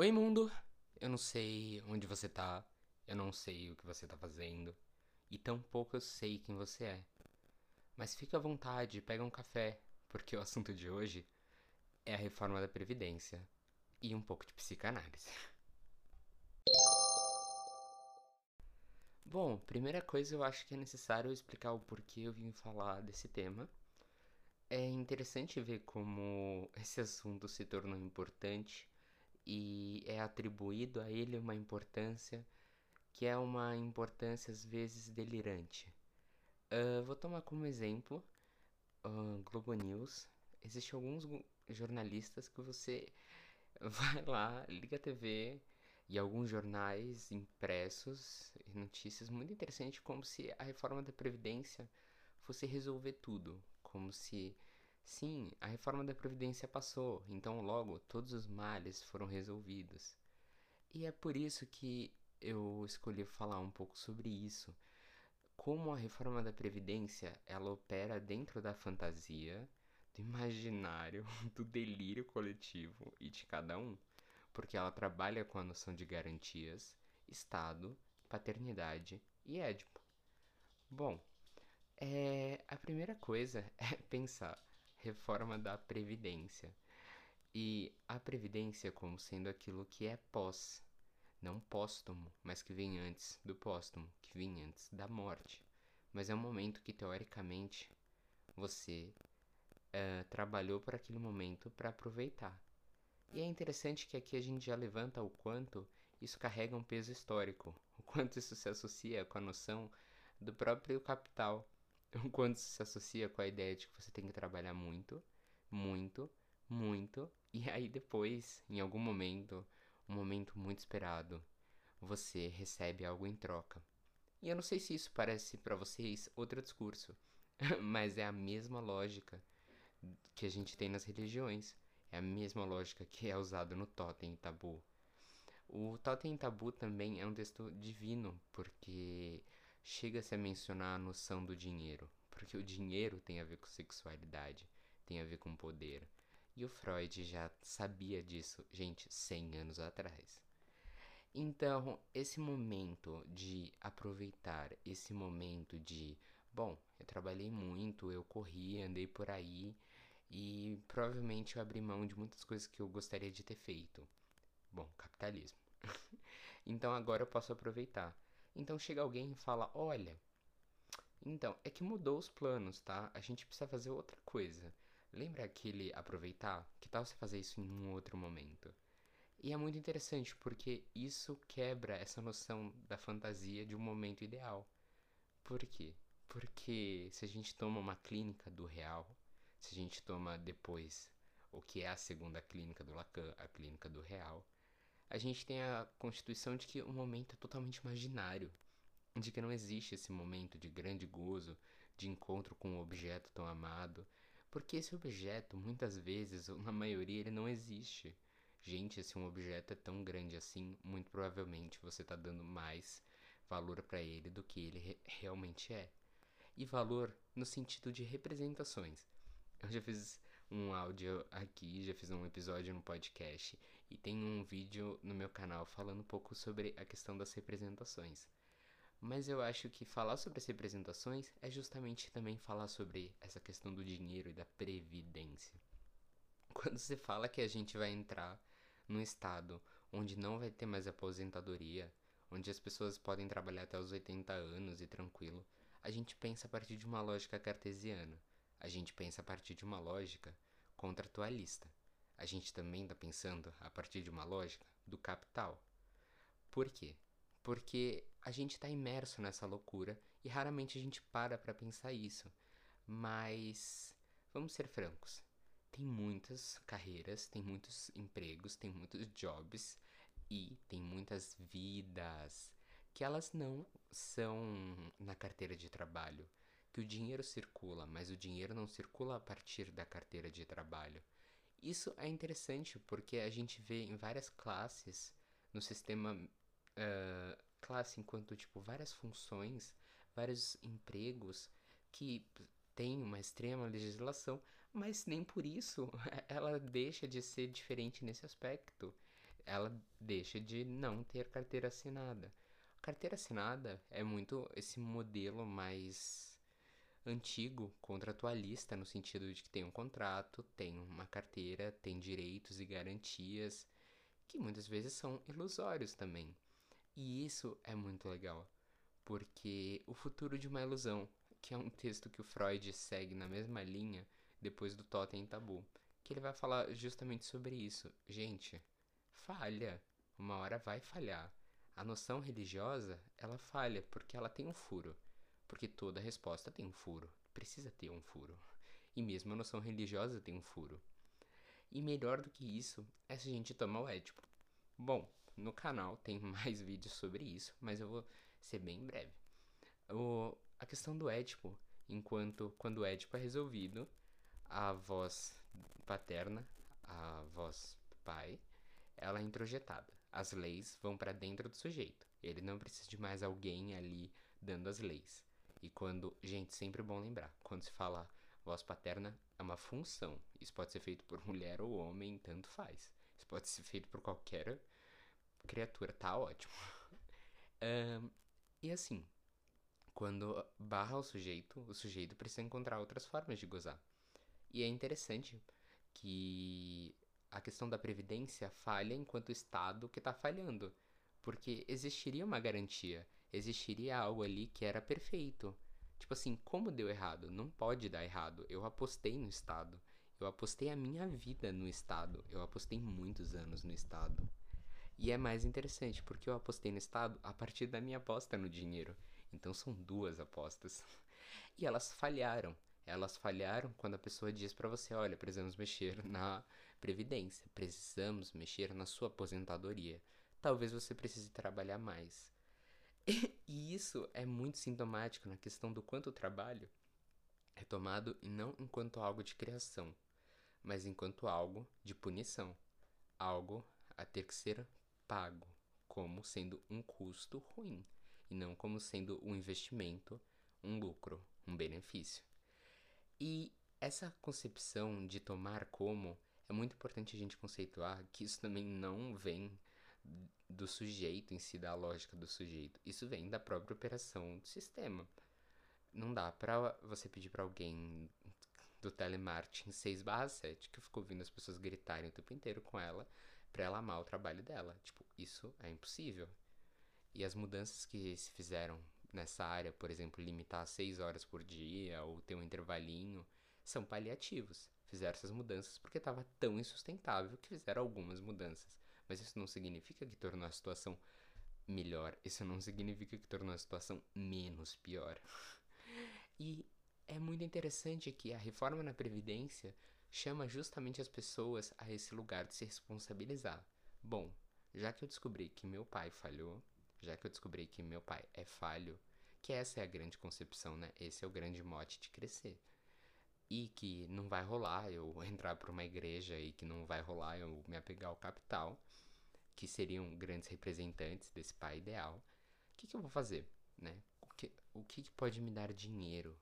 Oi, mundo! Eu não sei onde você tá, eu não sei o que você tá fazendo, e tampouco eu sei quem você é. Mas fica à vontade, pega um café, porque o assunto de hoje é a reforma da Previdência e um pouco de psicanálise. Bom, primeira coisa eu acho que é necessário explicar o porquê eu vim falar desse tema. É interessante ver como esse assunto se tornou importante e é atribuído a ele uma importância que é uma importância às vezes delirante. Uh, vou tomar como exemplo uh, Globo News. Existem alguns jornalistas que você vai lá, liga a TV e alguns jornais impressos e notícias muito interessantes como se a reforma da previdência fosse resolver tudo, como se sim, a reforma da previdência passou, então logo todos os males foram resolvidos. E é por isso que eu escolhi falar um pouco sobre isso. Como a reforma da previdência, ela opera dentro da fantasia, do imaginário, do delírio coletivo e de cada um, porque ela trabalha com a noção de garantias, Estado, paternidade e Édipo. Bom, é, a primeira coisa é pensar reforma da previdência e a previdência como sendo aquilo que é pós não póstumo, mas que vem antes do póstumo, que vem antes da morte. Mas é um momento que, teoricamente, você uh, trabalhou para aquele momento para aproveitar. E é interessante que aqui a gente já levanta o quanto isso carrega um peso histórico, o quanto isso se associa com a noção do próprio capital, o quanto isso se associa com a ideia de que você tem que trabalhar muito, muito, muito, e aí depois, em algum momento, um momento muito esperado. Você recebe algo em troca. E eu não sei se isso parece para vocês outro discurso, mas é a mesma lógica que a gente tem nas religiões. É a mesma lógica que é usada no Totem e Tabu. O Totem e Tabu também é um texto divino, porque chega-se a mencionar a noção do dinheiro. Porque o dinheiro tem a ver com sexualidade, tem a ver com poder. E o Freud já sabia disso, gente, 100 anos atrás. Então, esse momento de aproveitar, esse momento de, bom, eu trabalhei muito, eu corri, andei por aí e provavelmente eu abri mão de muitas coisas que eu gostaria de ter feito. Bom, capitalismo. então agora eu posso aproveitar. Então chega alguém e fala: Olha, então é que mudou os planos, tá? A gente precisa fazer outra coisa. Lembra aquele aproveitar? Que tal você fazer isso em um outro momento? E é muito interessante porque isso quebra essa noção da fantasia de um momento ideal. Por quê? Porque se a gente toma uma clínica do real, se a gente toma depois o que é a segunda clínica do Lacan, a clínica do real, a gente tem a constituição de que o momento é totalmente imaginário, de que não existe esse momento de grande gozo, de encontro com um objeto tão amado, porque esse objeto, muitas vezes, ou na maioria, ele não existe. Gente, se um objeto é tão grande assim, muito provavelmente você está dando mais valor para ele do que ele re realmente é. E valor no sentido de representações. Eu já fiz um áudio aqui, já fiz um episódio no podcast e tem um vídeo no meu canal falando um pouco sobre a questão das representações. Mas eu acho que falar sobre as representações é justamente também falar sobre essa questão do dinheiro e da previdência. Quando você fala que a gente vai entrar num estado onde não vai ter mais aposentadoria, onde as pessoas podem trabalhar até os 80 anos e tranquilo, a gente pensa a partir de uma lógica cartesiana. A gente pensa a partir de uma lógica contratualista. A gente também está pensando a partir de uma lógica do capital. Por quê? porque a gente está imerso nessa loucura e raramente a gente para para pensar isso. Mas vamos ser francos. Tem muitas carreiras, tem muitos empregos, tem muitos jobs e tem muitas vidas que elas não são na carteira de trabalho, que o dinheiro circula, mas o dinheiro não circula a partir da carteira de trabalho. Isso é interessante porque a gente vê em várias classes no sistema uh, classe enquanto, tipo, várias funções, vários empregos que tem uma extrema legislação, mas nem por isso ela deixa de ser diferente nesse aspecto. ela deixa de não ter carteira assinada. Carteira assinada é muito esse modelo mais antigo, contratualista, no sentido de que tem um contrato, tem uma carteira, tem direitos e garantias, que muitas vezes são ilusórios também. E isso é muito legal, porque o futuro de uma ilusão, que é um texto que o Freud segue na mesma linha depois do Totem Tabu, que ele vai falar justamente sobre isso. Gente, falha, uma hora vai falhar. A noção religiosa, ela falha porque ela tem um furo. Porque toda resposta tem um furo, precisa ter um furo. E mesmo a noção religiosa tem um furo. E melhor do que isso é se a gente toma o Édipo. Bom, no canal tem mais vídeos sobre isso, mas eu vou ser bem breve. O, a questão do Édipo, enquanto quando o Édipo é resolvido, a voz paterna, a voz pai, ela é introjetada. As leis vão para dentro do sujeito. Ele não precisa de mais alguém ali dando as leis. E quando, gente, sempre é bom lembrar, quando se fala voz paterna, é uma função. Isso pode ser feito por mulher ou homem, tanto faz. Isso pode ser feito por qualquer criatura, tá ótimo. um, e assim, quando barra o sujeito, o sujeito precisa encontrar outras formas de gozar. E é interessante que a questão da previdência falha enquanto Estado que está falhando, porque existiria uma garantia, existiria algo ali que era perfeito. Tipo assim, como deu errado? Não pode dar errado. Eu apostei no Estado. Eu apostei a minha vida no Estado. Eu apostei muitos anos no Estado. E é mais interessante, porque eu apostei no Estado a partir da minha aposta no dinheiro. Então são duas apostas. E elas falharam. Elas falharam quando a pessoa diz para você: olha, precisamos mexer na previdência, precisamos mexer na sua aposentadoria. Talvez você precise trabalhar mais. E isso é muito sintomático na questão do quanto o trabalho é tomado não enquanto algo de criação, mas enquanto algo de punição, algo a ter que ser pago como sendo um custo ruim e não como sendo um investimento, um lucro, um benefício. E essa concepção de tomar como é muito importante a gente conceituar que isso também não vem do sujeito em si, da lógica do sujeito. Isso vem da própria operação do sistema. Não dá pra você pedir para alguém do telemarketing 6/7 que ficou ouvindo as pessoas gritarem o tempo inteiro com ela para ela amar o trabalho dela. Tipo, isso é impossível. E as mudanças que se fizeram nessa área, por exemplo, limitar a 6 horas por dia ou ter um intervalinho, são paliativos. Fizeram essas mudanças porque estava tão insustentável que fizeram algumas mudanças. Mas isso não significa que tornou a situação melhor. Isso não significa que tornou a situação menos pior. e é muito interessante que a reforma na Previdência chama justamente as pessoas a esse lugar de se responsabilizar. Bom, já que eu descobri que meu pai falhou, já que eu descobri que meu pai é falho, que essa é a grande concepção, né? Esse é o grande mote de crescer. E que não vai rolar eu entrar para uma igreja e que não vai rolar eu me apegar ao capital, que seriam grandes representantes desse pai ideal. O que, que eu vou fazer, né? O que, o que pode me dar dinheiro?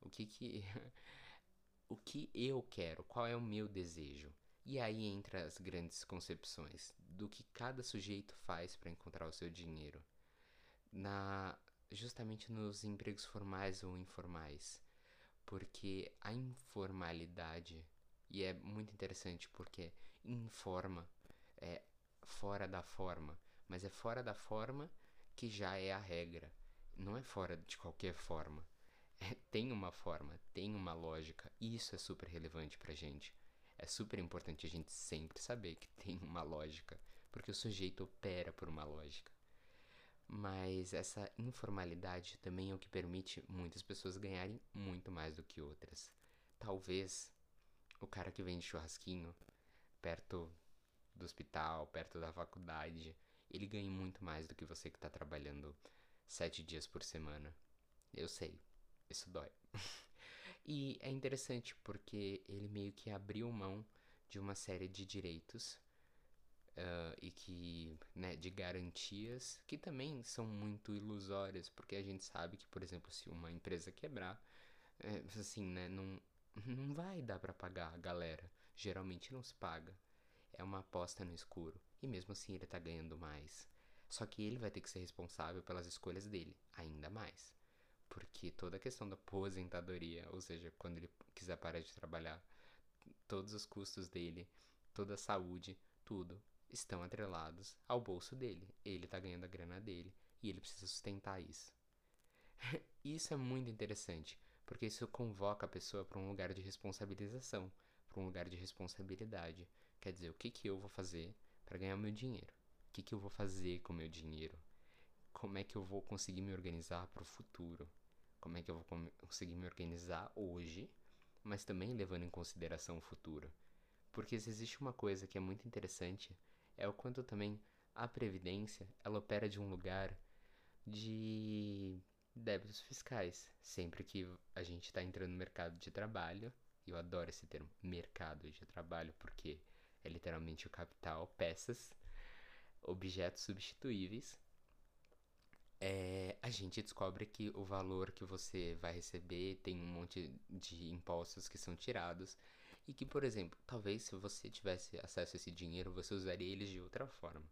O que que o que eu quero? Qual é o meu desejo? E aí entra as grandes concepções do que cada sujeito faz para encontrar o seu dinheiro. Na justamente nos empregos formais ou informais. Porque a informalidade e é muito interessante porque informa é fora da forma, mas é fora da forma que já é a regra. Não é fora de qualquer forma. É, tem uma forma, tem uma lógica, e isso é super relevante pra gente. É super importante a gente sempre saber que tem uma lógica, porque o sujeito opera por uma lógica. Mas essa informalidade também é o que permite muitas pessoas ganharem muito mais do que outras. Talvez o cara que vende churrasquinho perto do hospital, perto da faculdade, ele ganhe muito mais do que você que está trabalhando sete dias por semana. Eu sei, isso dói. E é interessante porque ele meio que abriu mão de uma série de direitos uh, e que, né, de garantias que também são muito ilusórias, porque a gente sabe que, por exemplo, se uma empresa quebrar, é, assim, né, não, não vai dar para pagar a galera. Geralmente não se paga. é uma aposta no escuro. E mesmo assim ele tá ganhando mais. Só que ele vai ter que ser responsável pelas escolhas dele, ainda mais. Porque toda a questão da aposentadoria, ou seja, quando ele quiser parar de trabalhar, todos os custos dele, toda a saúde, tudo estão atrelados ao bolso dele. Ele tá ganhando a grana dele e ele precisa sustentar isso. isso é muito interessante, porque isso convoca a pessoa para um lugar de responsabilização, para um lugar de responsabilidade. Quer dizer, o que, que eu vou fazer para ganhar meu dinheiro? O que, que eu vou fazer com meu dinheiro? Como é que eu vou conseguir me organizar para o futuro? Como é que eu vou conseguir me organizar hoje, mas também levando em consideração o futuro? Porque se existe uma coisa que é muito interessante, é o quanto também a previdência, ela opera de um lugar de débitos fiscais. Sempre que a gente está entrando no mercado de trabalho, e eu adoro esse termo, mercado de trabalho, porque é literalmente o capital, peças, objetos substituíveis. É, a gente descobre que o valor que você vai receber tem um monte de impostos que são tirados e que, por exemplo, talvez se você tivesse acesso a esse dinheiro, você usaria eles de outra forma.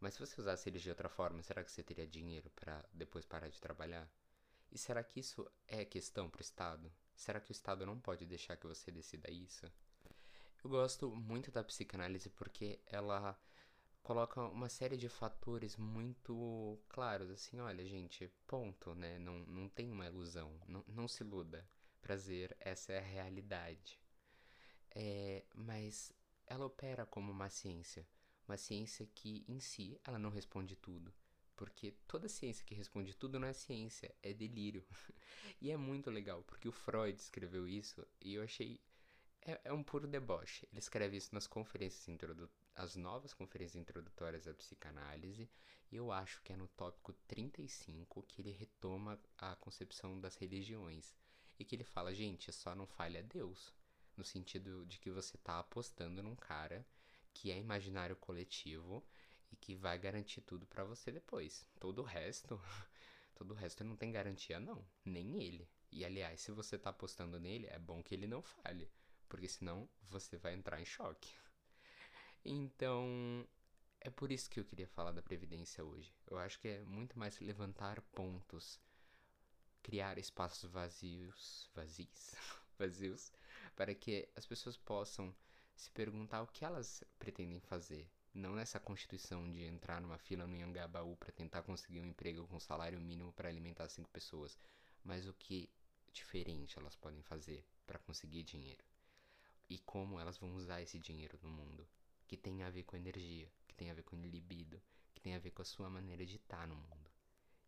Mas se você usasse eles de outra forma, será que você teria dinheiro para depois parar de trabalhar? E será que isso é questão para o Estado? Será que o Estado não pode deixar que você decida isso? Eu gosto muito da psicanálise porque ela coloca uma série de fatores muito claros, assim, olha, gente, ponto, né? Não, não tem uma ilusão, não, não se iluda. Prazer, essa é a realidade. É, mas ela opera como uma ciência, uma ciência que em si ela não responde tudo. Porque toda ciência que responde tudo não é ciência, é delírio. e é muito legal, porque o Freud escreveu isso e eu achei é, é um puro deboche. Ele escreve isso nas conferências as novas conferências introdutórias à psicanálise, e eu acho que é no tópico 35 que ele retoma a concepção das religiões. E que ele fala, gente, só não falha Deus. No sentido de que você está apostando num cara que é imaginário coletivo e que vai garantir tudo para você depois. Todo o resto, todo o resto não tem garantia não, nem ele. E aliás, se você tá apostando nele, é bom que ele não falhe porque senão você vai entrar em choque. Então, é por isso que eu queria falar da previdência hoje. Eu acho que é muito mais levantar pontos, criar espaços vazios, vazios, vazios, para que as pessoas possam se perguntar o que elas pretendem fazer. Não nessa constituição de entrar numa fila no Yangabaú para tentar conseguir um emprego com salário mínimo para alimentar cinco pessoas, mas o que diferente elas podem fazer para conseguir dinheiro e como elas vão usar esse dinheiro no mundo, que tem a ver com energia, que tem a ver com libido, que tem a ver com a sua maneira de estar no mundo.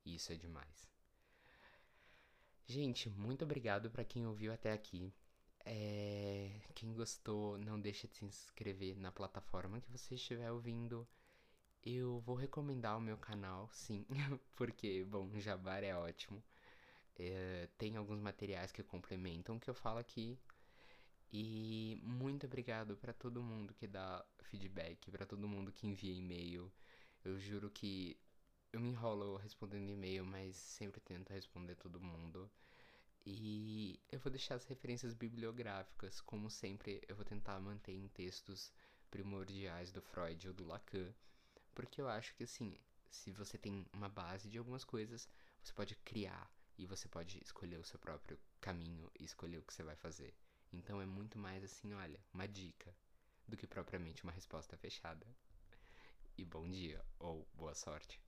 E isso é demais. Gente, muito obrigado para quem ouviu até aqui. É... Quem gostou, não deixa de se inscrever na plataforma que você estiver ouvindo. Eu vou recomendar o meu canal, sim, porque, bom, Jabar é ótimo. É... Tem alguns materiais que complementam que eu falo aqui e muito obrigado para todo mundo que dá feedback, para todo mundo que envia e-mail. Eu juro que eu me enrolo respondendo e-mail, mas sempre tento responder todo mundo. E eu vou deixar as referências bibliográficas, como sempre, eu vou tentar manter em textos primordiais do Freud ou do Lacan, porque eu acho que assim, se você tem uma base de algumas coisas, você pode criar e você pode escolher o seu próprio caminho e escolher o que você vai fazer. Então é muito mais assim, olha, uma dica do que propriamente uma resposta fechada. E bom dia ou boa sorte.